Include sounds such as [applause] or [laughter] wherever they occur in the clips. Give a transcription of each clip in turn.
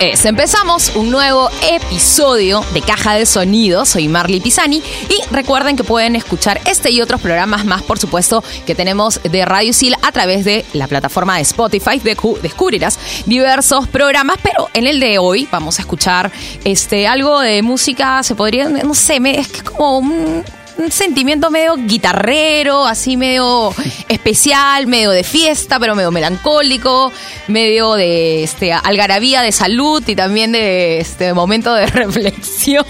es, empezamos un nuevo episodio de Caja de Sonidos. Soy Marley Pisani y recuerden que pueden escuchar este y otros programas más, por supuesto, que tenemos de Radio Sil a través de la plataforma de Spotify. Descubrirás diversos programas, pero en el de hoy vamos a escuchar este algo de música, se podría, no sé, es que es como un un sentimiento medio guitarrero, así medio especial, medio de fiesta, pero medio melancólico, medio de este algarabía de salud y también de este momento de [laughs] reflexión.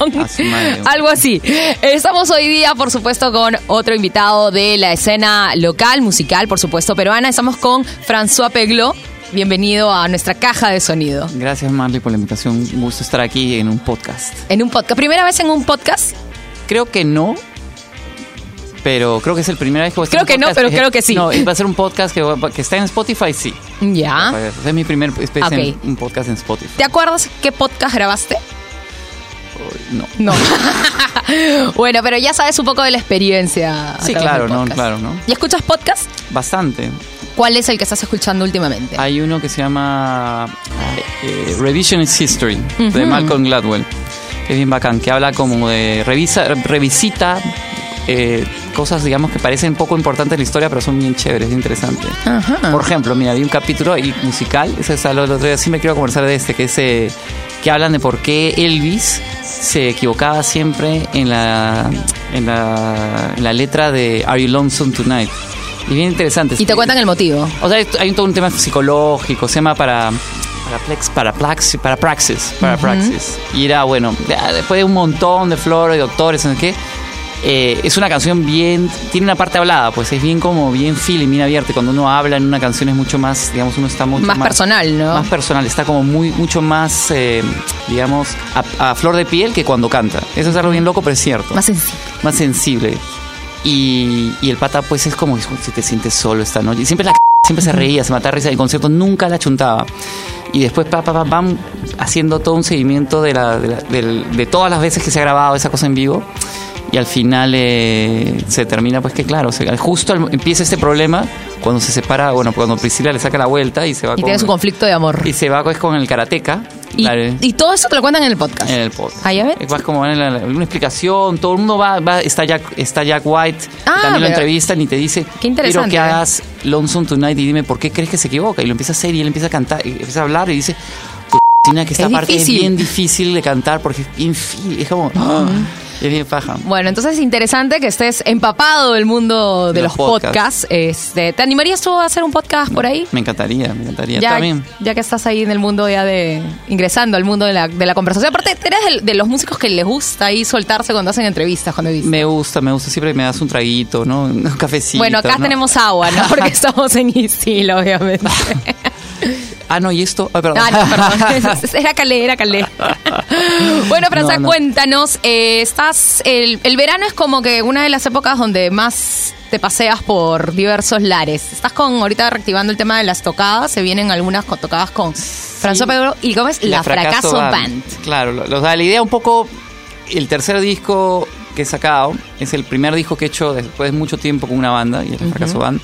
Algo así. Estamos hoy día, por supuesto, con otro invitado de la escena local, musical, por supuesto, peruana. Estamos con François Peglo. Bienvenido a nuestra caja de sonido. Gracias, Marley, por la invitación. Un gusto estar aquí en un podcast. En un podcast. ¿Primera vez en un podcast? Creo que no, pero creo que es el primera vez que voy a Creo que no, pero creo que sí. No, va a ser un podcast que, que está en Spotify, sí. Ya. Es mi primer especie un podcast en Spotify. ¿Te acuerdas qué podcast grabaste? No. No. [laughs] bueno, pero ya sabes un poco de la experiencia. Sí, claro, no, claro, ¿no? ¿Y escuchas podcast? Bastante. ¿Cuál es el que estás escuchando últimamente? Hay uno que se llama eh, Revisionist History, de Malcolm Gladwell. Que es bien bacán, que habla como de revisa, revisita eh, cosas, digamos, que parecen poco importantes en la historia, pero son bien chéveres, interesantes. Por ejemplo, mira, vi un capítulo musical, ese es el otro día, sí me quiero conversar de este, que es eh, que hablan de por qué Elvis se equivocaba siempre en la, en la, letra de Are You Lonesome Tonight. Y bien interesante. Y te cuentan el motivo. O sea, hay todo un tema psicológico, se llama para para, plex, para, praxis, para praxis, para praxis. Y era, bueno, después de un montón de flores, y doctores, ¿en qué? Eh, es una canción bien, tiene una parte hablada, pues es bien como bien feeling, bien abierta. Cuando uno habla en una canción es mucho más, digamos, uno está mucho más, más personal, ¿no? Más personal, está como muy, mucho más, eh, digamos, a, flor de piel que cuando canta. Eso es algo bien loco, pero es cierto. Más sensible. Más sensible. Y, y el pata, pues es como si te sientes solo esta noche. Siempre la siempre se reía, se mataba risa. El concierto nunca la chuntaba. Y después pa, pa, van haciendo todo un seguimiento de, la, de, de todas las veces que se ha grabado esa cosa en vivo y al final eh, se termina pues que claro, justo empieza este problema cuando se separa, bueno, cuando Priscila le saca la vuelta y se va y tiene su conflicto de amor. Y se va pues, con el karateca. Y, todo eso te lo cuentan en el podcast. En el podcast. Ahí a ver. Es como en una explicación, todo el mundo va, va está Jack, está Jack White, ah, también lo entrevistan y te dice, qué quiero que hagas Lonesome Tonight y dime por qué crees que se equivoca. Y lo empieza a hacer y él empieza a cantar, y empieza a hablar y dice, que esta parte es bien difícil de cantar porque es bien es como es bien paja. Bueno, entonces es interesante que estés empapado del mundo de, los, podcasts. Este, ¿Te animarías tú a hacer un podcast por ahí? Me encantaría, me encantaría ya, también. Ya que estás ahí en el mundo ya de ingresando al mundo de la, de la conversación. Aparte, eres de, los músicos que les gusta ahí soltarse cuando hacen entrevistas, cuando Me gusta, me gusta. Siempre me das un traguito, ¿no? [laughs] Un cafecito. Bueno, acá tenemos agua, ¿no? [laughs] Porque estamos en Isil, obviamente. [laughs] Ah, no, y esto. perdón. Ah, no, perdón. [laughs] [laughs] era Calé, era Calé. bueno, Franza, cuéntanos. Eh, estás. El, verano es como que una de las épocas donde más te paseas por diversos lares. Estás con ahorita reactivando el tema de las tocadas. Se vienen algunas tocadas con François Pedro. ¿Y cómo es? La, Fracaso, Band. Claro, la idea un poco. El tercer disco que he sacado es el primer disco que he hecho después de mucho tiempo con una banda, y es La Fracaso Band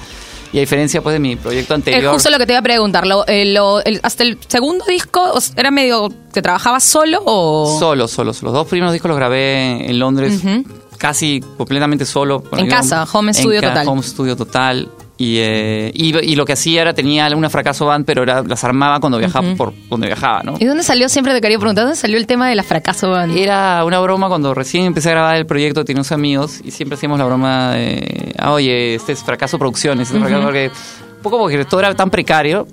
y a diferencia pues de mi proyecto anterior. Es justo lo que te iba a preguntar. Eh, ¿Hasta el segundo disco era medio que trabajabas solo o...? Solo, solo. Los dos primeros discos los grabé en Londres. Casi completamente solo. En casa, home studio total. Home studio total. Eh, y, y, lo que hacía era, tenía alguna fracaso band, pero era, las armaba cuando viajaba por donde viajaba, ¿no? ¿Y dónde salió? Siempre te quería preguntar, ¿dónde salió el tema de la fracaso band? Era una broma cuando recién empecé a grabar el proyecto, tenía unos amigos y siempre hacíamos la broma de, ah, oye, este es fracaso producciones, este fracaso porque, un poco porque todo era tan precario.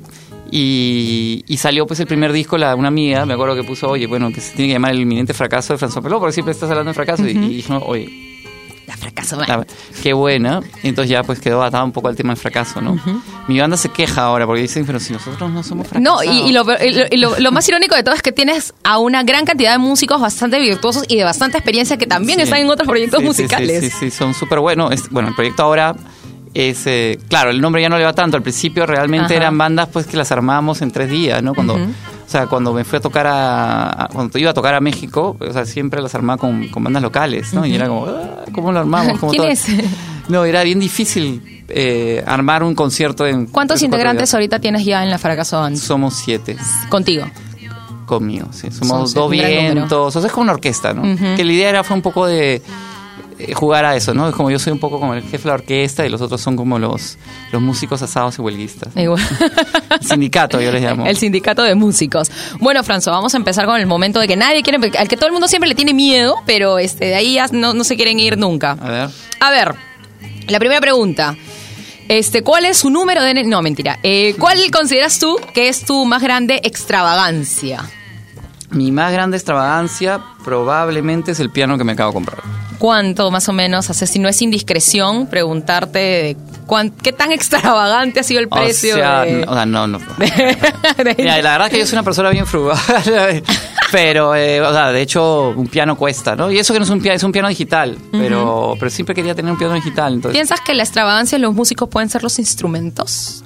Y, salió pues el primer disco, la, una amiga, me acuerdo que puso, oye, bueno, que se tiene que llamar el inminente fracaso de François Pelot, porque siempre estás hablando de fracaso. y, y dijo, oye, la fracaso qué buena. Entonces ya pues quedó atado un poco al tema del fracaso, ¿no? Mi banda se queja ahora porque dicen, pero si nosotros no somos fracasados. No, y, lo, más irónico de todo es que tienes a una gran cantidad de músicos bastante virtuosos y de bastante experiencia que también están en otros proyectos musicales. Sí, sí, son súper buenos. Bueno, el proyecto ahora es, eh, claro, el nombre ya no le va tanto. Al principio realmente eran bandas pues que las armábamos en tres días, ¿no? Cuando, sea, cuando me fui a tocar a, cuando iba a tocar a México, o sea, siempre las armaba con, bandas locales, ¿no? Y era como, ah, ¿cómo lo armamos? ¿Quién es? [laughs] No, era bien difícil eh, armar un concierto en... ¿Cuántos integrantes ahorita tienes ya en la Fracaso Band? Somos siete. ¿Contigo? Conmigo, sí. Somos Son- dos vientos. O sea, es como una orquesta, ¿no? Que la idea era, fue un poco de jugar a eso, ¿no? Es como yo soy un poco como el jefe de la orquesta y los otros son como los, los músicos asados y huelguistas. Igual. Sindicato, yo les [laughs] llamo. El sindicato de músicos. Bueno, François, vamos a empezar con el momento de que nadie quiere, al que todo el mundo siempre le tiene miedo, pero este, de ahí ya no, no se quieren ir nunca. A ver. A ver, la primera pregunta. Este, ¿cuál es su número de... No, mentira. Eh, ¿Cuál consideras tú que es tu más grande extravagancia? Mi más grande extravagancia probablemente es el piano que me acabo de comprar. ¿Cuánto más o menos haces? Si no es indiscreción, preguntarte de cuán- qué tan [laughs] extravagante ha sido el precio o sea, de... n- o sea, no, no. [laughs] Mira, la verdad es que yo soy una persona bien frugal. [laughs] pero, eh, o sea, de hecho, un piano cuesta, ¿no? Y eso que no es un piano, es un piano digital. Pero, pero siempre quería tener un piano digital. Entonces, ¿Piensas que la extravagancia de los músicos pueden ser los instrumentos?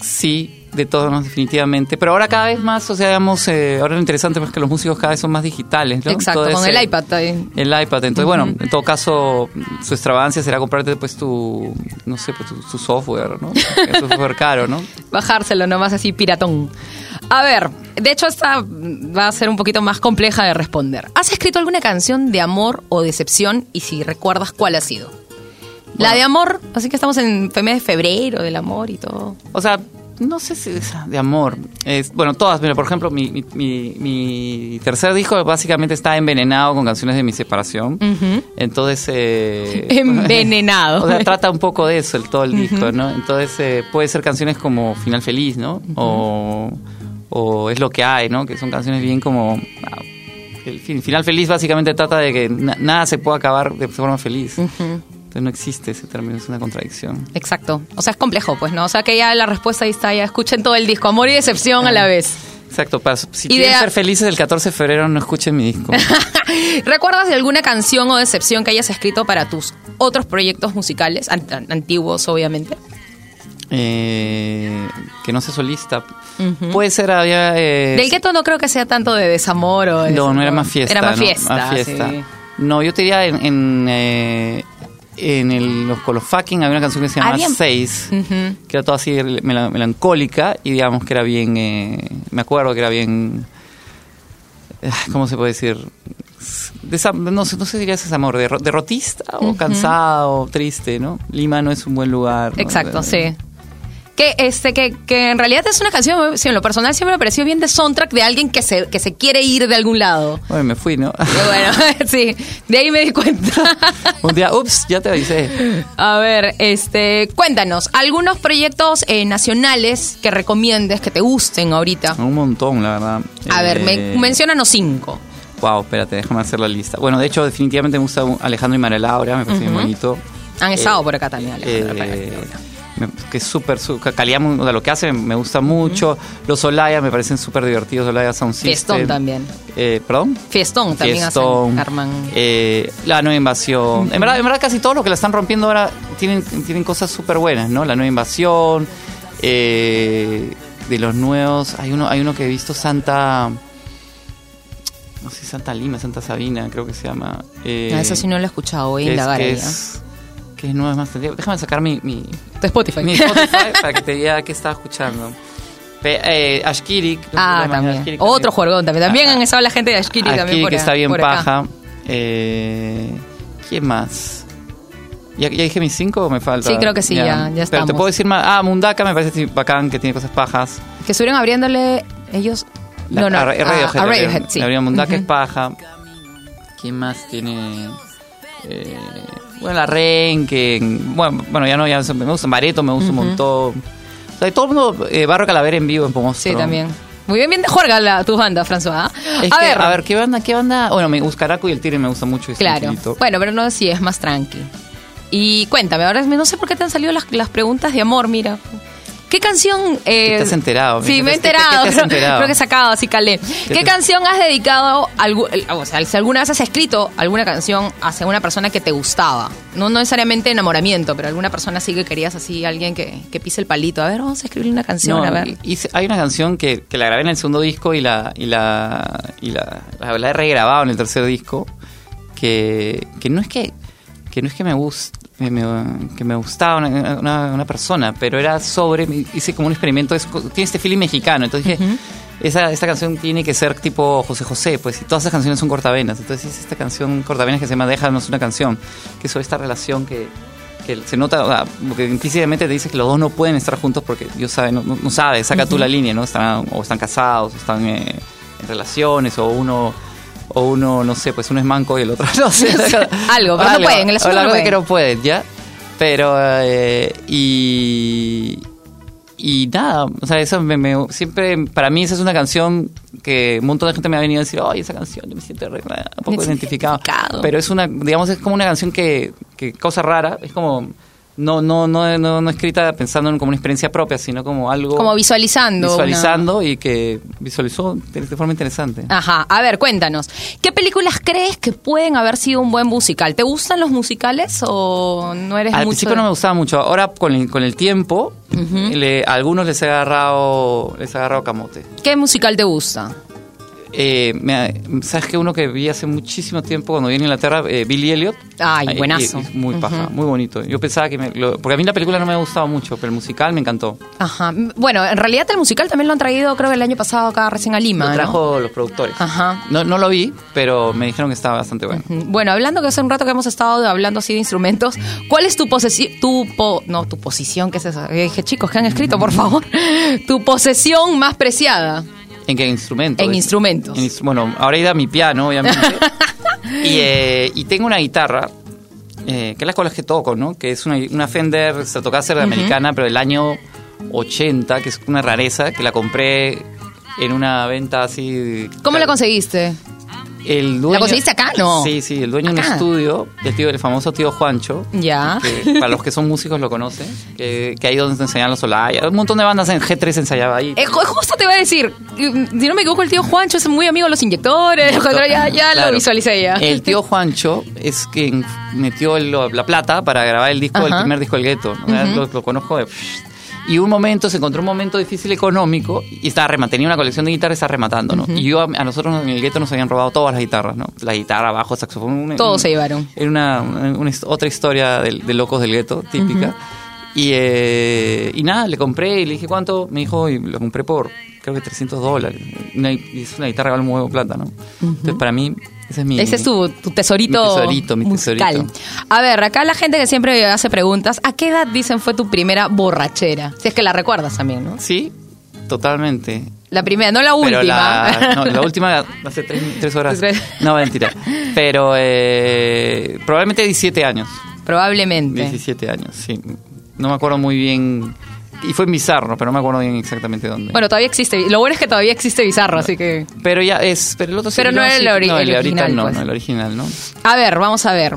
sí, de todos modos, definitivamente. Pero ahora cada vez más, o sea, digamos, eh, ahora lo interesante es que los músicos cada vez son más digitales, ¿no? Exacto, con el iPad. ahí. El iPad. Entonces, bueno, en todo caso, su extravagancia será comprarte pues tu, no sé, pues tu, tu software, ¿no? Es un software caro, ¿no? [laughs] Bajárselo nomás así piratón. A ver, de hecho esta va a ser un poquito más compleja de responder. ¿Has escrito alguna canción de amor o decepción? Y si recuerdas cuál ha sido. La de amor, así que estamos en mes de febrero del amor y todo. O sea, no sé si es de amor. Es, bueno, todas. Mira, por ejemplo, mi, mi, mi- mi tercer disco básicamente está envenenado con canciones de mi separación. Entonces... eh, [laughs] [laughs] Envenenado. o sea, trata un poco de eso el, todo el disco, ¿no? Entonces eh, puede ser canciones como Final Feliz, ¿no? o, o Es lo que hay, ¿no? Que son canciones bien como... ah, El fin- Final Feliz básicamente trata de que na- nada se pueda acabar de forma feliz. Entonces no existe ese término, es una contradicción. Exacto. O sea, es complejo, pues, ¿no? O sea, que ya la respuesta ahí está, ya escuchen todo el disco, amor y decepción a la vez. Exacto, para, si quieren ser felices el 14 de febrero, no escuchen mi disco. [laughs] ¿Recuerdas de alguna canción o decepción que hayas escrito para tus otros proyectos musicales, an- an- antiguos obviamente? Eh, que no sea solista. Puede ser, había... eh, Del gueto no creo que sea tanto de desamor o de No, no era más fiesta. Era más ¿no? fiesta. Más fiesta. sí. No, yo te diría en... en, eh, en el, los fucking había una canción que se llama Había- Seis, que era toda así mela- melancólica y digamos que era bien, eh, me acuerdo que era bien, eh, ¿cómo se puede decir? Desa- no, sé, no sé si dirías amor, derro- derrotista o cansado o triste, ¿no? Lima no es un buen lugar. ¿no? Exacto, Eh, sí. Que, este, que, que en realidad es una canción, sí, en lo personal siempre me pareció bien de soundtrack de alguien que se, que se quiere ir de algún lado. Bueno, me fui, ¿no? Bueno, [laughs] sí, de ahí me di cuenta. un día, ups, ya te avisé. A ver, este, cuéntanos, algunos proyectos eh, nacionales que recomiendes, que te gusten ahorita. Un montón, la verdad. A ver, me, Eh, menciónanos cinco. Wow, espérate, déjame hacer la lista. Bueno, de hecho, definitivamente me gusta Alejandro y María Laura, me parece bien bonito. Han estado Eh, por acá también, Alejandro. Eh, que- es súper, calidad, lo que hacen me gusta mucho. Los Olaya me parecen súper divertidos, Olaya Sound System. Fiestón también. Eh, ¿Perdón? Fiestón también Fiestón, hacen, arman. eh, La Nueva Invasión. en, verdad, en verdad, casi todos los que la están rompiendo ahora tienen, tienen cosas súper buenas, ¿no? La Nueva Invasión. eh, de los nuevos, hay uno, hay uno que he visto, Santa. No sé, Santa Lima, Santa Sabina, creo que se llama. Eh, Ah, eso sí no lo he escuchado, voy a indagar es, que es más. Déjame sacar mi, mi. Tu Spotify. mi Spotify para que te diga qué estaba escuchando. Eh, Ashkiri. ah, también. Ashkiri, Otro juergón también. También han estado la gente de Ashkiri también Ashkiri, por que está bien por paja. Eh, ¿Quién más? ¿Ya, ya dije mis cinco o me falta? Sí, creo que sí, ya- ya Pero estamos. te puedo decir más. Ah, Mundaka me parece bacán, que tiene cosas pajas. Que estuvieron abriéndole ellos. La- no, no, a, Radiohead, a Radiohead, sí. Mundaka Ujú. es paja. ¿Quién más tiene? Eh, bueno, la Ren, que. Bueno, bueno, ya no, ya me gusta. Mareto me gusta un montón. O sea, todo el mundo. Eh, Barro Calavera en vivo en Pomostro. Sí, también. Muy bien, bien de juerga la, tu banda, François. Es a que, ver, a ver, ¿qué banda? ¿Qué banda? Bueno, me Buscaraco y el Tigre me gusta mucho. claro. tranquilito. Bueno, pero no, sí, es más tranqui. Y cuéntame, ahora no sé por qué te han salido las, las preguntas de amor, mira. ¿Qué canción... eh, ¿Qué te has enterado? Sí, me he ¿Qué- qué- qué te enterado. has creo- enterado? Creo que he sacado así, calé. ¿Qué, canción has dedicado, el- o sea, si alguna vez has escrito alguna canción hacia una persona que te gustaba? No, no necesariamente enamoramiento, pero alguna persona sí que querías así, alguien que, que pise el palito. A ver, vamos a escribirle una canción, No, a ver. hice- hay una canción que, que la grabé en el segundo disco y la y la y la, la- la he regrabado en el tercer disco que, que no es que que no es que me guste que me gustaba una, una- una persona pero era sobre hice como un experimento es- tiene este feeling mexicano entonces dije esa, esta canción tiene que ser tipo José José, pues y todas esas canciones son cortavenas. Entonces es esta canción cortavenas que se llama Déjanos una canción, que es sobre esta relación que, que se nota, sea, porque implícitamente te dice que los dos no pueden estar juntos porque Dios sabe, no, no, sabe, saca tú la línea, ¿no? Están, o están casados, o están eh, en relaciones, o uno o uno, no sé, pues uno es manco y el otro [laughs] no sé. [laughs] Algo, pero no pueden, el asunto o no pueden. que no pueden, ¿ya? Pero, eh, y, y nada, o sea, eso me, me- siempre, para mí esa es una canción que un montón de gente me ha venido a decir, ay, esa canción, yo me siento re- un poco identificado. Pero es una, digamos, es como una canción que, que cosa rara, es como, no, no, no, no, no escrita pensando en como una experiencia propia, sino como algo... Como visualizando. una- Visualizando y que visualizó de, de forma interesante. Ajá, a ver, cuéntanos. ¿Qué películas crees que pueden haber sido un buen musical? ¿Te gustan los musicales o no eres Al mucho? principio de- no me gustaba mucho. Ahora con el, con el tiempo, le- a algunos les he agarrado, les he agarrado camote. ¿Qué musical te gusta? Eh, me- ¿Sabes que uno que vi hace muchísimo tiempo cuando vine a Inglaterra? Eh, Billy Elliot. Ay, buenazo. muy paja, muy bonito. Yo pensaba que me, lo- porque a mí la película no me ha gustado mucho, pero el musical me encantó. Ajá. Bueno, en realidad el musical también lo han traído, creo que el año pasado acá recién a Lima. Lo ¿no? trajo los productores. Ajá. No, no lo vi, pero me dijeron que estaba bastante bueno. Bueno, hablando que hace un rato que hemos estado hablando así de instrumentos, ¿cuál es tu posesión, tu po- no, tu posición, qué es eso? Eh, dije, chicos, ¿qué han escrito, por [laughs] favor? tu posesión más preciada. ¿En qué instrumento? En instrumentos. en instru- bueno, ahora irá mi piano, obviamente. [laughs] y, eh, y tengo una guitarra, eh, que es la con la que toco, ¿no? Que es una, una Fender Stratocaster americana, pero del año 80, que es una rareza, que la compré en una venta así... ¿Cómo la conseguiste? El dueño, ¿La conseguiste acá? No. Sí, sí, el dueño de un estudio, el, tío, el famoso tío Juancho, Ya. que para los que son músicos lo conocen, que, que ahí donde te enseñan los Olaya. Un montón de bandas en G3 ensayaba ahí. Eh, ju- justo te iba a decir, mm, si no me equivoco, el tío Juancho es muy amigo de los inyectores. [laughs] ya ya Claro. lo visualicé ya. El tío Juancho es quien metió el- la plata para grabar el disco, el Ajá. primer disco del gueto. ¿no? lo, lo conozco de... Y un momento, se encontró un momento difícil económico y estaba rematando, tenía una colección de guitarras y estaba rematando, ¿no? Y yo, a, a nosotros en el gueto nos habían robado todas las guitarras, ¿no? La guitarra, bajo, saxofón. un- Todos un- se llevaron. Era una, una- otra historia de, de locos del gueto, típica. Y, eh, y nada, le compré y le dije cuánto. Me dijo, y lo compré por creo que 300 dólares. Una, y es una guitarra que vale muy buena plata, ¿no? Entonces, para mí, ese es mi. Ese es tu, tu tesorito, Mi tesorito, mi musical. tesorito. A ver, acá la gente que siempre hace preguntas, ¿a qué edad dicen fue tu primera borrachera? Si es que la recuerdas también, ¿no? Sí, totalmente. La primera, no la última. La, no, la [laughs] última hace tres, tres horas. No, mentira. Pero eh, probablemente 17 años. Probablemente. 17 años, sí. No me acuerdo muy bien. Y fue en Bizarro, pero no me acuerdo bien exactamente dónde. Bueno, todavía existe. Lo bueno es que todavía existe Bizarro, así que... pero ya es. Pero el otro Pero no era el ori- No, el, el ahorita original, no, pues. no, el original, ¿no? A ver, vamos a ver.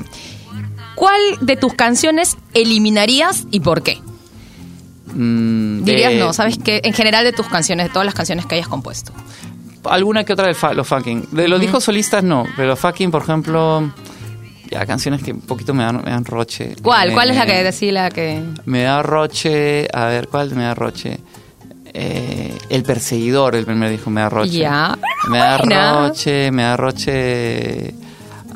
¿Cuál de tus canciones eliminarías y por qué? Mm, de- Dirías no, ¿sabes qué? En general de tus canciones, de todas las canciones que hayas compuesto. Alguna que otra de los fucking. De los discos solistas no, pero fucking, por ejemplo. Ya, canciones que un poquito me dan, me dan roche. ¿Cuál? Me- ¿Cuál es la que decía la que...? Me da roche. A ver, ¿cuál me da roche? Eh, el perseguidor, el primer disco, me da roche. Ya. Me da Buena. roche, me da roche.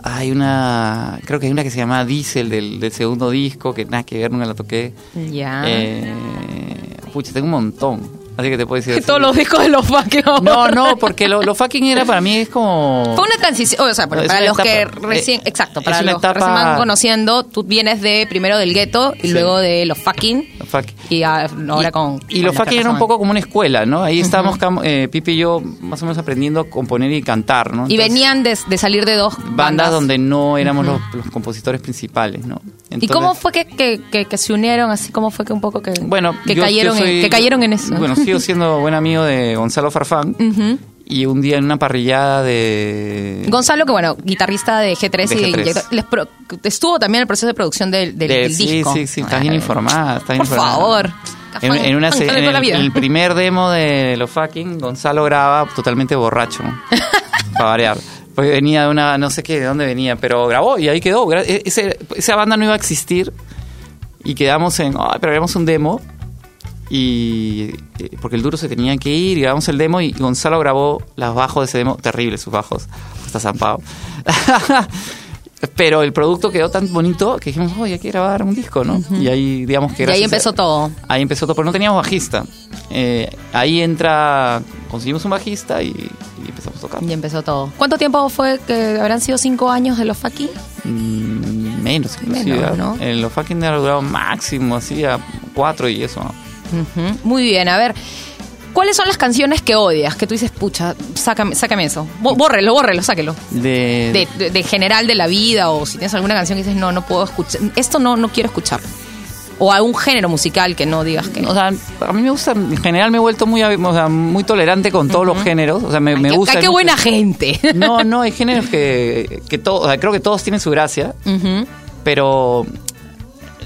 Hay una. Creo que hay una que se llama Diesel del, del segundo disco, que nada que ver, nunca la toqué. Ya. Eh, pucha, tengo un montón. Así que te puedo decir. Que todos los discos de los fucking No, no, porque lo, lo fucking era para mí es como. Fue una transición, o sea, para, los que etapa, recién, eh, exacto, para los que recién van conociendo, tú vienes de primero del gueto y Sí. luego de los fucking Lo fucking. y ah, ahora y, con y con los fucking era un poco como una escuela, ¿no? Ahí estábamos eh, Pipi y yo más o menos aprendiendo a componer y cantar, ¿no? y venían de, de salir de dos bandas, bandas, donde no éramos los, los compositores principales, ¿no? ¿Y cómo fue que, que, que- que se unieron así? ¿Cómo fue que un poco que, Bueno, que, yo- cayeron, yo soy- en, que cayeron en eso? Bueno, sigo [laughs] siendo buen amigo de Gonzalo Farfán. Y un día en una parrillada de. Gonzalo, que bueno, guitarrista de G3 De y de G3. Inyector, les pro- estuvo también en el proceso de producción del, del, de- del sí, disco. sí, sí, estás bien informada. estás Por informada. favor. En, en una, en el, en el primer demo de Los Fucking, Gonzalo graba totalmente borracho. [laughs] para variar. Pues venía de una, no sé qué, de dónde venía, pero grabó y ahí quedó. E- esa banda no iba a existir y quedamos en, ay, pero grabamos un demo y eh, porque el duro se tenía que ir y grabamos el demo y Gonzalo grabó las bajos de ese demo, terribles sus bajos, está zampado. [laughs] Pero el producto quedó tan bonito que dijimos, oye, hay que grabar un disco, ¿no? Y ahí, digamos que Y ahí a- empezó todo. Ahí empezó todo, pero no teníamos bajista. Eh, ahí entra, conseguimos un bajista y, y empezamos a tocar. Y empezó todo. ¿Cuánto tiempo fue que habrán sido cinco años de los Faki? Mm, menos. Menos, ¿no? En los fucking ha durado máximo, así a cuatro y eso. Muy bien, a ver. ¿Cuáles son las canciones que odias? Que tú dices, pucha, sácame, sácame eso. Bó- Bórrelo, bórrelo, sáquelo. De, De, de- de general de la vida o si tienes alguna canción que dices, no, no puedo escuchar. Esto no, no quiero escuchar. O algún género musical que no digas que O sea, a mí me gusta, en general me he vuelto muy, o sea, muy tolerante con todos los géneros. O sea, me, Ay, me qué- gusta. ay, qué buena gente. No, [laughs] no, hay géneros que, que todo, o sea, creo que todos tienen su gracia, pero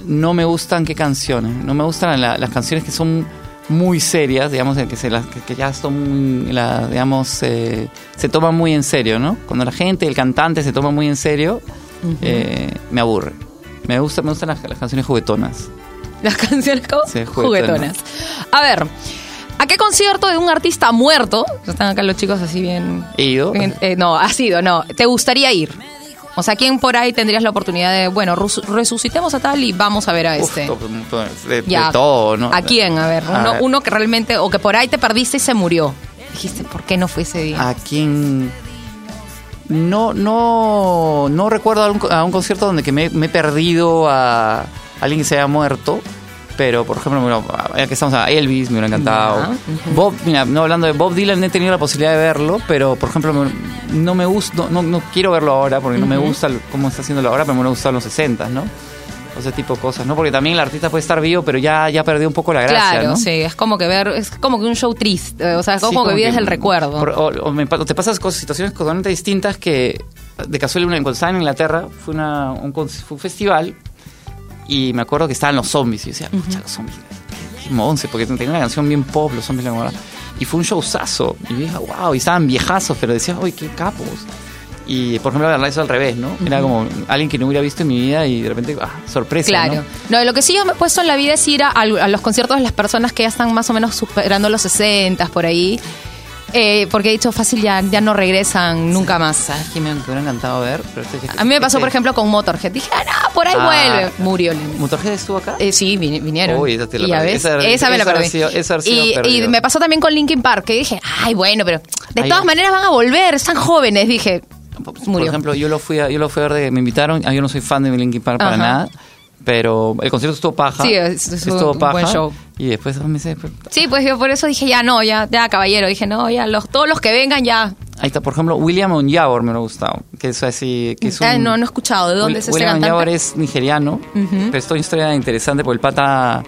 no me gustan qué canciones. No me gustan la- las canciones que son muy serias, digamos, que, se las, que, ya son muy, la- digamos, eh, se toman muy en serio, ¿no? Cuando la gente, el cantante se toma muy en serio, eh, me aburre. Me, gusta, me gustan las, las canciones juguetonas. Las canciones como Sí, juguetonas. juguetonas. A ver, ¿a qué concierto de un artista muerto? Están acá los chicos así bien. Ido. bien, eh, no, ha sido, no. ¿Te gustaría ir? O sea, ¿quién por ahí tendrías la oportunidad de, bueno, resu- resucitemos a tal y vamos a ver a Uf, este? de, de Ya. todo, ¿no? ¿A quién? A ver, A uno, que realmente, o que por ahí te perdiste y se murió. Dijiste, ¿por qué no fue ese día? ¿A quién? No, no, no recuerdo a un, a un concierto donde que me, me he perdido a alguien que se haya muerto. Pero, por ejemplo, bueno, ya que estamos a Elvis, me hubiera encantado. Ya, ujú. Bob, mira, no hablando de Bob Dylan, he tenido la posibilidad de verlo, pero, por ejemplo, no me gusta, no, no, no quiero verlo ahora porque no me gusta el- cómo está haciéndolo ahora, pero me gusta en los 60, ¿no? O ese tipo de cosas, ¿no? Porque también el artista puede estar vivo, pero ya, ya perdió un poco la gracia, claro, ¿no? sí, es como que ver, es como que un show triste, o sea, es Sí, como, que vives el por- recuerdo. O, o me o te pasas cosas, situaciones totalmente distintas que de casualidad cuando estaba en Inglaterra fue, una, un, fue un festival y me acuerdo que estaban los zombies y yo decía, pucha, los zombies, qué monce, porque tenía una canción bien pop, los zombies la. Y fue un showzazo. Y dije, wow, y estaban viejazos, pero decía, uy, qué capos. Y por ejemplo, eso al revés, ¿no? Era como alguien que no hubiera visto en mi vida y de repente, ah, sorpresa. Claro. ¿no? No, lo que sí yo me he puesto en la vida es ir a, a los conciertos de las personas que ya están más o menos superando los 60 por ahí. Eh, porque he dicho fácil, ya, ya no regresan nunca más. ¿Sabes qué me hubiera encantado ver? Pero este- A mí me pasó, este- por ejemplo, con Motorhead. Dije, ah, no, por ahí Ah. vuelve. Murió. ¿Motorhead estuvo acá? Eh, sí, vin- vinieron. Uy, esa te la y ya perdí. ves, Esa- esa, me la esa perdí. sido- esa haber sido y, me pasó también con Linkin Park, que dije, ay, bueno, pero de Ahí todas va. maneras van a volver, están jóvenes. Dije, Por murió. ejemplo, yo lo fui a, yo lo fui a ver de, me invitaron, ah, yo no soy fan de Linkin Park para Ajá. nada, pero el concierto estuvo paja. Sí, es- es un estuvo buen paja. show. Y después me dice, pues, sí, pues yo por eso dije, ya no, ya, ya, caballero. Dije, no, ya, los, todos los que vengan ya. ahí está, por ejemplo, William Onyawar me lo ha gustado, que es así, que es un, Ah, no, no he escuchado. ¿De dónde es ese William cantante? Onyawar es nigeriano, pero es una historia interesante porque el pata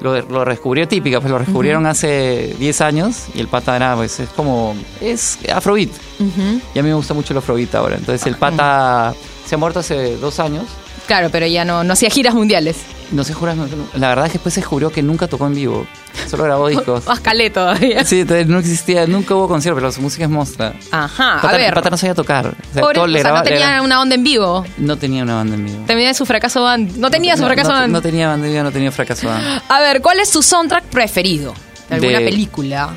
lo, lo descubrió típica, pues lo descubrieron hace 10 años y el pata era, pues es como, es afrobeat. Ujú. Y a mí me gusta mucho el afrobeat ahora. Entonces el pata se ha muerto hace dos años. Claro, pero ya no, no hacía giras mundiales. No se jura, la verdad es que después se juró que nunca tocó en vivo. Solo grabó discos. [laughs] Más calé todavía. Sí, no existía, nunca hubo concierto, pero su música es mostra. Ajá, Pata, a ver. pata no sabía tocar. O sea, Pobre- todo o le sea, graba- no tenía una onda en vivo. no tenía una banda en vivo. Tenía su fracaso band. No tenía su fracaso no, band. no tenía banda en vivo, no tenía fracaso band. A ver, ¿cuál es tu soundtrack preferido? De alguna De- película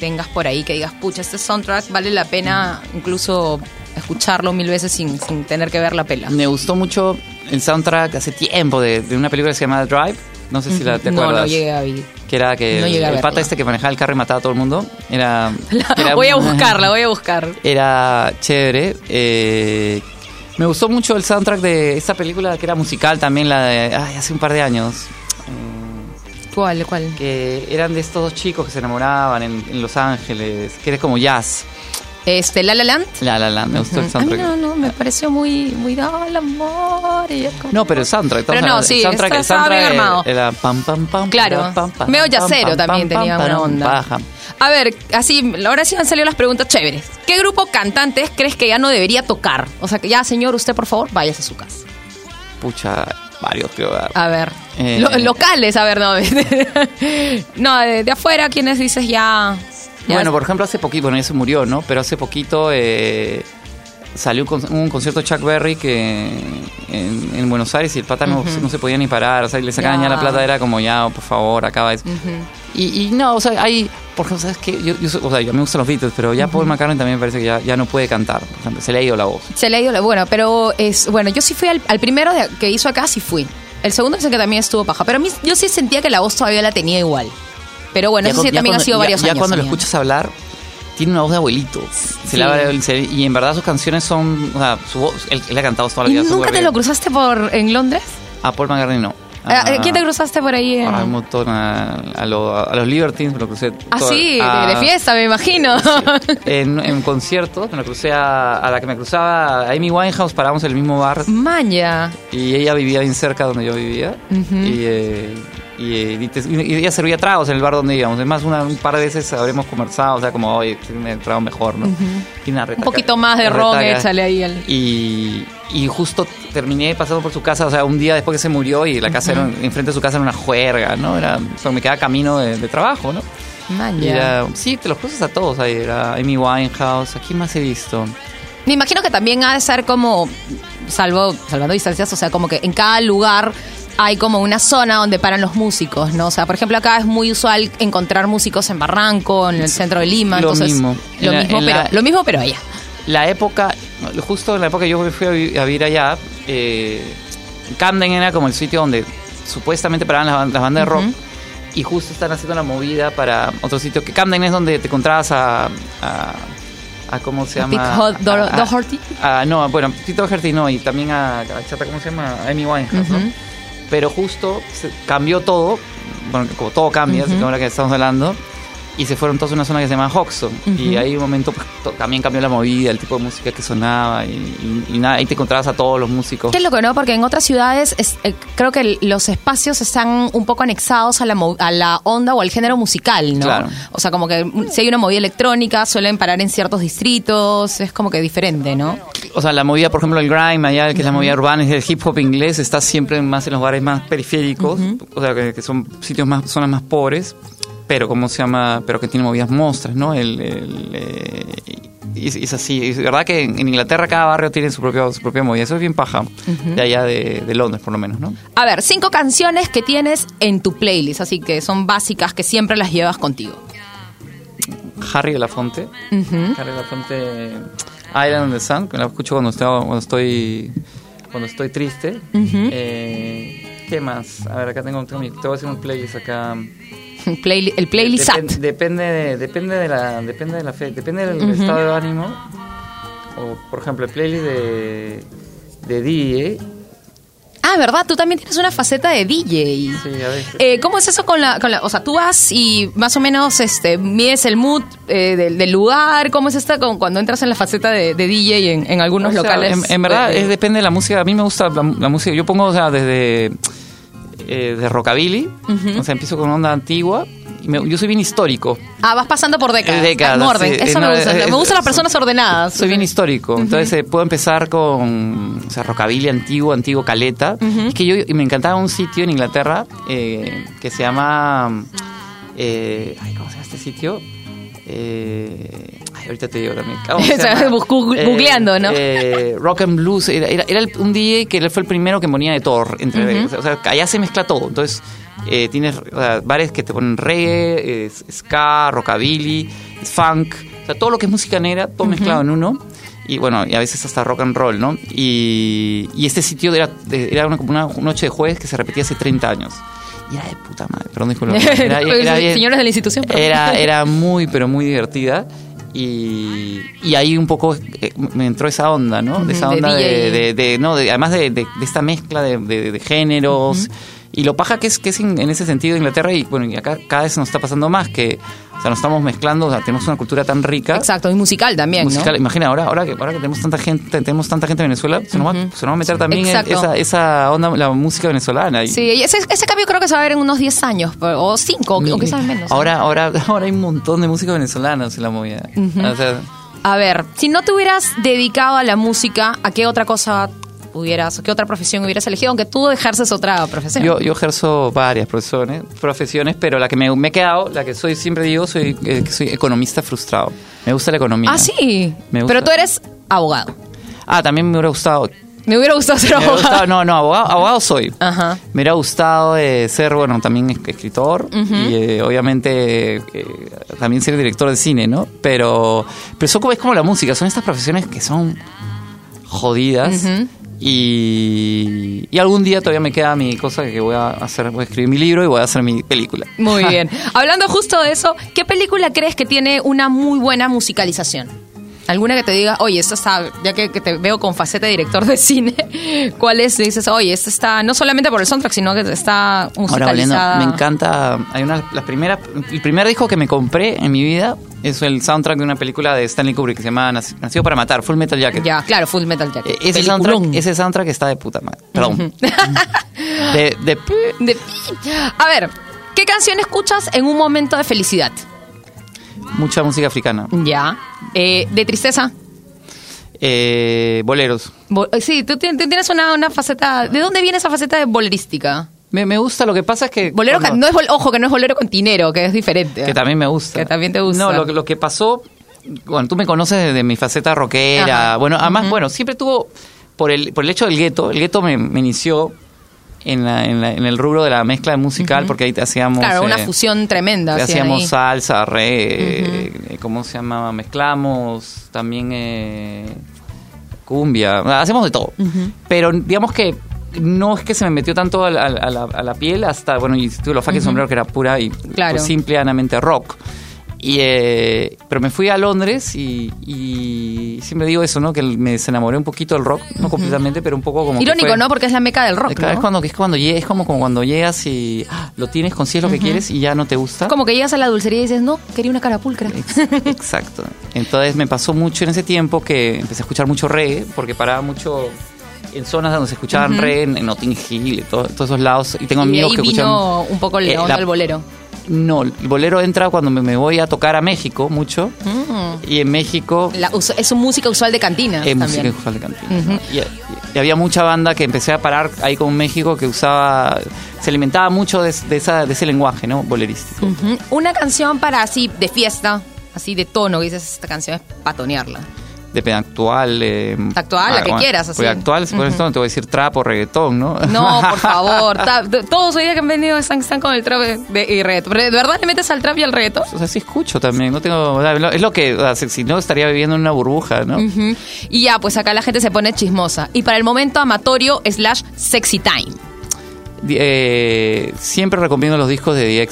tengas por ahí que digas, pucha, este soundtrack vale la pena incluso escucharlo mil veces sin, sin tener que ver la pela. Me gustó mucho el soundtrack hace tiempo de, de una película que se llama Drive. No sé si la te no, acuerdas. no llegué a ver. Que era que No el, pata este que manejaba el carro y mataba a todo el mundo. Era. [laughs] era- voy a buscarla, voy a buscar. Era chévere. eh, me gustó mucho el soundtrack de esta película que era musical también, la de. Ay, hace un par de años. eh, ¿Cuál, cuál? que eran de estos dos chicos que se enamoraban en, en Los Ángeles, que era como jazz. Este, La La Land. La la la, me gustó el A mí soundtrack. no, no, me pareció muy, muy al amor. y es como- No, pero el soundtrack. Pero no, sí, el soundtrack, está- el bien soundtrack armado. Era pam, pam, pam. Claro. pam, pam, Medio yacero también tenía una onda. baja. A ver, así, ahora sí han salido las preguntas chéveres. ¿Qué grupo cantantes crees que ya no debería tocar? O sea, que ya, señor, usted por favor, váyase a su casa. Pucha, varios creo. A ver. Eh, Lo- locales, a ver, no. [laughs] no, de, de afuera, ¿quiénes dices ya? Bueno, por ejemplo, hace poquito, bueno, ya se murió, ¿no? Pero hace poquito eh, salió un, con- un concierto de Chuck Berry que en, en Buenos Aires y el pata no, no se podía ni parar, o sea, le sacaban ya, Ya. la plata, era como ya, por favor, acaba eso. Ujú. y, y no, o sea, hay, por ejemplo, ¿sabes qué? Yo, yo, o sea, yo me gustan los Beatles, pero ya Paul McCartney también me parece que ya, ya no puede cantar. Por ejemplo, se le ha ido la voz. Se le ha ido la. Bueno, pero es. Bueno, yo sí fui al, al primero de- que hizo acá, sí fui. El segundo dicen que también estuvo paja. Pero a mí, yo sí sentía que la voz todavía la tenía igual. Pero bueno, Ya eso sí también ha sido ya- varios ya años. cuando lo escuchas hablar, tiene una voz de abuelito. Se Sí. y en verdad sus canciones son. O sea, su voz, él, él ha cantado toda la ¿Y vida. nunca súper te bien. lo cruzaste por en Londres? A Paul McCartney no. Ah, Ah, ¿Quién te cruzaste por ahí? en- Ah, un montón a, a lo- a los Libertines me lo crucé. Ah, toda- sí, de- a- de, fiesta, me imagino. [laughs] En, en conciertos me lo crucé a, a la que me cruzaba a Amy Winehouse, parábamos en el mismo bar Maña. y ella vivía bien cerca donde yo vivía. Y, eh, y, eh, y te- y ella servía tragos en el bar donde íbamos. Es más, una- un par de veces habremos conversado, o sea, como, oye, me trago mejor, ¿no? Y una Un retaca- poquito más de ron, échale ahí al. Y, y justo terminé pasando por su casa, o sea, un día después que se murió y la casa era, enfrente de su casa era una juerga, ¿no? Era, o sea, me quedaba camino de, de trabajo, ¿no? Y era, sí, te los cruzas a todos ahí. Era Amy Winehouse, ¿a quién más he visto? Me imagino que también ha de ser como, salvo, salvando distancias, o sea, como que en cada lugar hay como una zona donde paran los músicos, ¿no? O sea, por ejemplo, acá es muy usual encontrar músicos en Barranco, en el centro de Lima. Lo entonces, mismo. Lo En mismo, pero, la- lo mismo, pero allá. La época, justo en la época que yo me fui a, vi- a vivir allá, eh, Camden era como el sitio donde supuestamente paraban las, las bandas de rock. Y justo están haciendo la movida para otro sitio. Que Camden es donde te encontrabas a. a, a ¿Cómo se llama? Doherty. no, bueno, Tito Doherty no, y también a, ¿cómo se llama? Amy Winehouse, ¿no? Pero justo se cambió todo, bueno, como todo cambia, Ujú. ahora que estamos hablando, y se fueron todos a una zona que se llama Hoxton. Y Ujú. ahí un momento pues, también cambió la movida, el tipo de música que sonaba, y, y- y nada, ahí te encontrabas a todos los músicos. Qué loco, ¿no? Porque en otras ciudades es- eh, creo que los espacios están un poco anexados a la, a la onda o al género musical, ¿no? Claro. O sea, como que mm, si hay una movida electrónica, suelen parar en ciertos distritos, es como que diferente, ¿no? O sea, la movida, por ejemplo, el grime allá, que es la movida urbana, es el hip hop inglés, está siempre más en los bares más periféricos, o sea, que, que son sitios más, zonas más pobres, pero ¿cómo se llama? Pero que tienen movidas monstruas, ¿no? El, el, eh, y es, es así, es verdad que en, en Inglaterra cada barrio tiene su propia, su propia movida, eso es bien paja, de allá de, de Londres por lo menos, ¿no? A ver, cinco canciones que tienes en tu playlist, así que son básicas que siempre las llevas contigo. Harry de la Fonte, Harry de la Fonte, Island on the Sun, que la escucho cuando estoy, cuando estoy, cuando estoy triste. Eh, ¿Qué más? A ver, acá tengo, tengo mi- te voy a hacer un playlist acá. [laughs] El playlist Depen- SAT. depende de, depende de la, depende de la fe, depende del estado de ánimo. O por ejemplo el playlist de, de DJ. Ah, ¿verdad? Tú también tienes una faceta de DJ. Sí, a veces. Eh, ¿Cómo es eso con la, con la... O sea, tú vas y más o menos este, mides el mood eh, del, del lugar. ¿Cómo es esta con, cuando entras en la faceta de, de DJ en, en algunos O sea, locales? En, en verdad, Eh, es, depende de la música. A mí me gusta la, la música. Yo pongo, o sea, desde eh, de rockabilly. O sea, empiezo con onda antigua. Y me- yo soy bien histórico. Ah, vas pasando por décadas. Décadas, orden. sí. Eso Eh, me gusta. eh, me gustan las eh, personas ordenadas. Soy bien histórico. Entonces eh, puedo empezar con o sea, rockabilly antiguo, antiguo caleta. Es que yo y me encantaba un sitio en Inglaterra eh, que se llama. eh, ay, ¿Cómo se llama este sitio? Eh, ay, ahorita te digo también. [laughs] ¿Cómo se O sea, gu- googleando, ¿no? eh, rock and blues. Era, era, era un DJ que fue el primero que ponía de todo. Entre, o sea, o sea, allá se mezcla todo. Entonces, eh, tienes o sea, bares que te ponen reggae, ska, rockabilly, funk. O sea, todo lo que es música negra, todo mezclado en uno. Y bueno, y a veces hasta rock and roll, ¿no? Y, y este sitio era, era una, una noche de jueves que se repetía hace 30 años. Y era de puta madre, perdón, disculpa. [laughs] Era, era bien- Señores de la institución, perdón. era, era muy, pero muy divertida. Y, y ahí un poco eh, me entró esa onda, ¿no? De esa De onda de, DJ. de- de- no, de- además de, de- de esta mezcla de, de- de géneros. Y lo paja que es que es en, en ese sentido Inglaterra y bueno, y acá cada vez nos está pasando más que o sea, nos estamos mezclando, o sea, tenemos una cultura tan rica. Exacto, y musical también, musical. ¿no? Imagina, ahora, ahora que ahora que tenemos tanta gente, tenemos tanta gente en Venezuela, se nos va, se nos va a meter también esa, esa onda, la música venezolana. Y- Sí, ese, ese cambio creo que se va a ver en unos 10 años, o 5, o quizás menos. ¿no? Ahora, ahora, [laughs] ahora hay un montón de música venezolana en la movida. O sea, A ver, si no te hubieras dedicado a la música, ¿a qué otra cosa hubieras, qué otra profesión hubieras elegido? Aunque tú ejerces otra profesión. yo, yo ejerzo varias profesiones, profesiones, pero la que me, me he quedado, la que soy siempre digo, soy, eh, soy economista frustrado. Me gusta la economía. ah, sí. Me gusta. Pero tú eres abogado. Ah, también me hubiera gustado. Me hubiera gustado ser abogado. gustado- no, no, abogado, abogado soy. Ajá. Me hubiera gustado eh, ser, bueno, también es- escritor y eh, obviamente eh, también ser director de cine, ¿no? Pero, pero como, es como la música, son estas profesiones que son jodidas Ujú. Y, y algún día todavía me queda mi cosa que voy a hacer, voy a escribir mi libro y voy a hacer mi película. Muy [laughs] bien. Hablando justo de eso, ¿qué película crees que tiene una muy buena musicalización? ¿Alguna que te diga, oye, esta está, ya que, que te veo con faceta de director de [laughs] cine, cuál es? Dices, oye, esta está, no solamente por el soundtrack, sino que está Ahora, musicalizada. me encanta. Hay una, las primeras, el primer disco que me compré en mi vida es el soundtrack de una película de Stanley Kubrick que se llama Nac- Nacido para Matar, Full Metal Jacket. Ya, claro, Full Metal Jacket. Eh, Ese Peliculón. soundtrack, ese soundtrack está de puta madre. Perdón. [laughs] de, de- De- A ver, ¿qué canción escuchas en un momento de felicidad? Mucha música africana. Ya. Eh, ¿De tristeza? Eh, boleros. Bo- eh, Sí, tú tien- tú tienes una, una faceta... ¿De dónde viene esa faceta de bolerística? Me, me gusta, lo que pasa es que. Bolero, cuando- no es bol- ojo, que no es bolero con tinero, que es diferente. Que también me gusta. Que también te gusta. No, lo, que- lo que pasó, bueno, tú me conoces de, de mi faceta rockera. Ajá. Bueno, además, bueno, siempre tuvo, por el, por el hecho del gueto, el gueto me, me inició en, la- en, la- en el rubro de la mezcla musical, porque ahí te hacíamos... Claro, una eh, fusión tremenda. hacíamos ahí. salsa, re, eh, ¿cómo se llama? Mezclamos también eh, cumbia, hacemos de todo. Pero digamos que no es que se me metió tanto a la, a la- a la piel hasta, bueno, y tuve los fucking sombrero que era pura y Claro. pues, simple rock. Y, eh, pero me fui a Londres y, y siempre digo eso, ¿no? Que me desenamoré un poquito del rock, no completamente, pero un poco como que Irónico, fue- ¿no? Porque es la meca del rock, es, ¿no? es cuando, es, cuando es como, como cuando llegas y ah, lo tienes, consigues lo que quieres y ya no te gusta. Como que llegas a la dulcería y dices, no, quería una carapulcra. Ex- Exacto. Entonces me pasó mucho en ese tiempo que empecé a escuchar mucho reggae, porque paraba mucho en zonas donde se escuchaban reggae, en Notting Hill, y todo- todos esos lados. Y tengo y amigos ahí que escuchan. vino un poco el Eh, león la- al bolero. No, el bolero entra cuando me, me voy a tocar a México mucho. Mm. Y en México La- es música usual de cantina es música usual de cantina. ¿no? y, y había mucha banda que empecé a parar ahí con México que usaba, se alimentaba mucho de, de esa, de ese lenguaje, ¿no? Bolerístico. Una canción para así, de fiesta, así de tono, que dices, esta canción es patonearla. Depende actual. eh, Actual, la que quieras, así. Actual, si pones esto, no te voy a decir trap o reggaetón, ¿no? No, por [laughs] favor. todos hoy día que han venido están, están con el trap de, y reggaetón. ¿De verdad le metes al trap y al reggaetón? O sea, sí escucho también, no tengo... Es lo que, o sea, si- si no estaría viviendo en una burbuja, ¿no? Y ya, pues acá la gente se pone chismosa. Y para el momento amatorio slash sexy time. Eh, siempre recomiendo los discos de The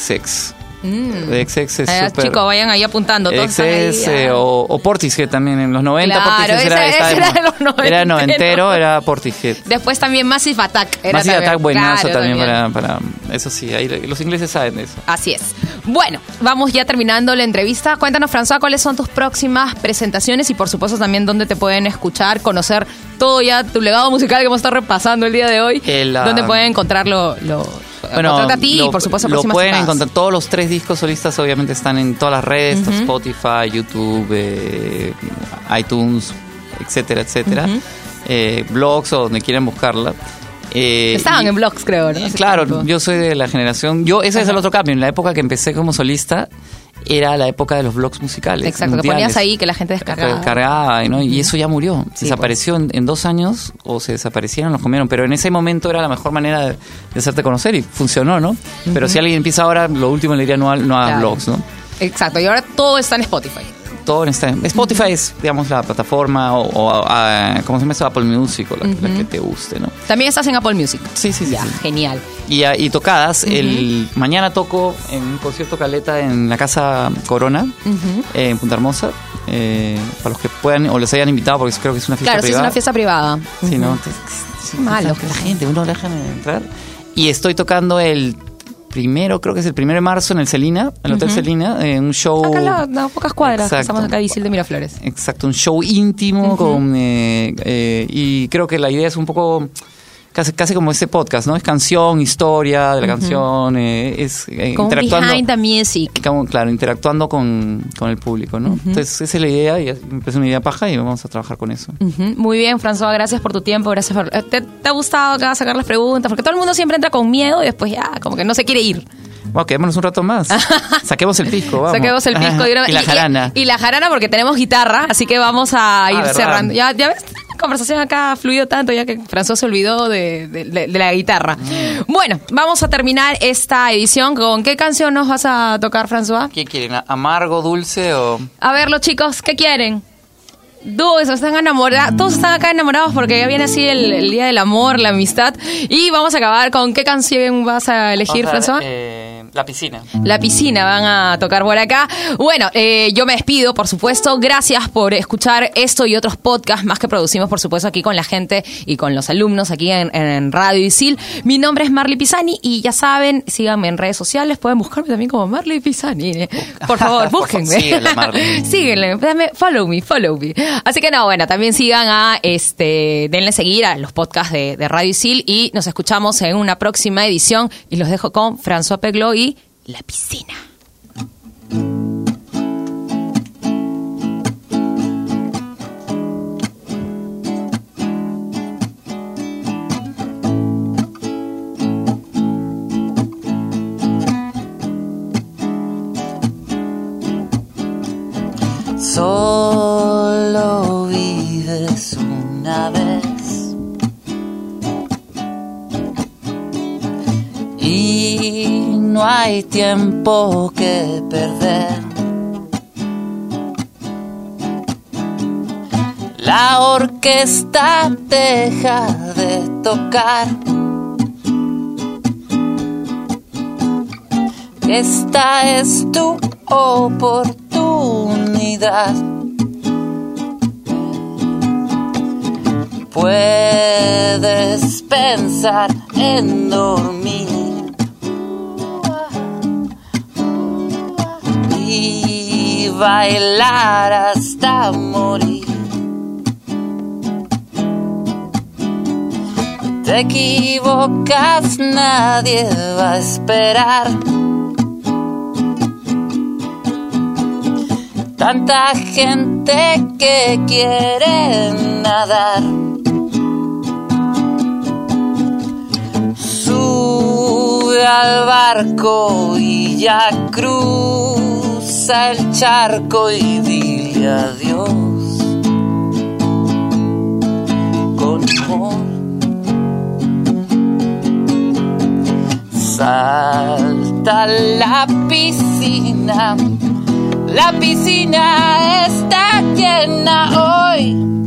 The XX es Eh, súper... chicos, vayan ahí apuntando. Todos ahí, ah. eh, o, o Portishead también en los 90. Claro, Portishead ese- estaba ese era mo- de los noventero. Era noventero, era Portishead. Después también Massive Attack. Era Massive también- Attack buenazo claro, también, Para, para... Eso sí, ahí los ingleses saben de eso. Así es. Bueno, vamos ya terminando la entrevista. Cuéntanos, François, cuáles son tus próximas presentaciones y, por supuesto, también dónde te pueden escuchar, conocer todo ya tu legado musical que hemos estado repasando el día de hoy. El, ah, ¿Dónde pueden encontrarlo? Lo, a ti lo- y, por supuesto, lo pueden encontrar. Todos los tres discos solistas obviamente están en todas las redes, Spotify, YouTube, eh, iTunes, etcétera, etcétera. Eh, blogs o donde quieran buscarla. Eh, Estaban y- en blogs, creo, ¿no? claro, tiempo. yo soy de la generación. Yo ese es el otro cambio. En la época que empecé como solista era la época de los blogs musicales. Exacto, que mundiales. ponías ahí que la gente descargaba. Descargaba, ¿no? y eso ya murió. Sí, Desapareció en, en dos años o se desaparecieron, los comieron. Pero en ese momento era la mejor manera de, de hacerte conocer y funcionó, ¿no? Pero si alguien empieza ahora, lo último le diría no, ha- no Claro. blogs, ¿no? Exacto, y ahora todo está en Spotify. Todo en esta, Spotify es, digamos, la plataforma o, o, ¿cómo se llama eso? Apple Music o la, la que te guste, ¿no? También estás en Apple Music. Sí, sí, sí. Ya, sí. genial. Y, ah, y tocadas, el mañana toco en un concierto caleta en la Casa Corona, eh, en Punta Hermosa. eh, para los que puedan o les hayan invitado, porque creo que es una fiesta Claro, sí es privada. una fiesta privada. Sí, ¿no? Entonces, sí, Malo la, que la son. gente, uno dejan entrar. Y estoy tocando el primero, creo que es el primero de marzo en el Celina, en el Hotel Celina, en un show. Acá a pocas cuadras, Exacto. estamos acá Isil de Miraflores. Exacto, un show íntimo con eh, eh, y creo que la idea es un poco casi casi como este podcast, ¿no? Es canción, historia de la canción, eh, es eh, Como interactuando. behind the music. como, claro, interactuando con, con el público, ¿no? Entonces, esa es la idea y me parece una idea paja y vamos a trabajar con eso. Muy bien, François, gracias por tu tiempo, gracias por... eh, ¿Te, te ha gustado acá sacar las preguntas? Porque todo el mundo siempre entra con miedo y después ya, como que no se quiere ir. Bueno, quedémonos un rato más. [laughs] Saquemos el pisco, vamos. Saquemos el pisco [laughs] y, la jarana. Y, la jarana porque tenemos guitarra, así que vamos a ir ¿verdad? cerrando. Ya, ya ves, conversación acá ha fluido tanto ya que François se olvidó de, la guitarra. Bueno, vamos a terminar esta edición. ¿Con qué canción nos vas a tocar, François? ¿Qué quieren? ¿Amargo, dulce o...? A ver, los chicos, ¿qué quieren? Dos, están enamorados, todos están acá enamorados porque ya viene así el, día del amor, la amistad. Y vamos a acabar con qué canción vas a elegir, François. Eh, la piscina. La piscina van a tocar por acá. Bueno, eh, yo me despido, por supuesto. Gracias por escuchar esto y otros podcasts más que producimos, por supuesto, aquí con la gente y con los alumnos aquí en, Radio Isil. Mi nombre es Marley Pisani y ya saben, síganme en redes sociales. Pueden buscarme también como Marley Pisani. [laughs] Por favor, búsquenme. Síguenle, Marley. [laughs] Síguenle, follow me, follow me. Así que no, bueno, también sigan a, este, denle seguir a los podcasts de, Radio Isil y nos escuchamos en una próxima edición y los dejo con François Peglo y la piscina. Hay tiempo que perder. La orquesta deja de tocar. Esta es tu oportunidad. Puedes pensar en dormir bailar hasta morir. Te equivocas, nadie va a esperar. Tanta gente que quiere nadar. Sube al barco y ya cruza el charco y dile adiós. Con amor. Salta la piscina la piscina está llena hoy.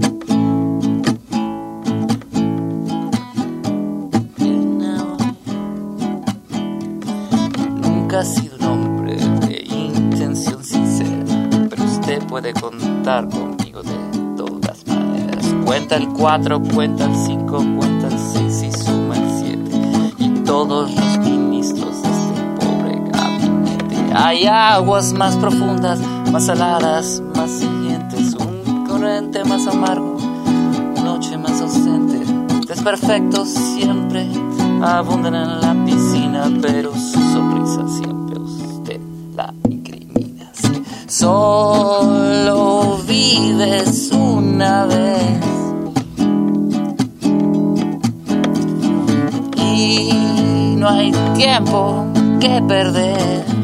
Puede contar conmigo de todas maneras. Cuenta el 4, cuenta el 5, cuenta el 6 y suma el 7. Y todos los ministros hay aguas más profundas, más saladas, más siguientes, un corriente más amargo, noche más ausente. Desperfectos siempre abundan en la piscina, pero su sonrisa siempre usted la. Solo vives una vez. Y no hay tiempo que perder.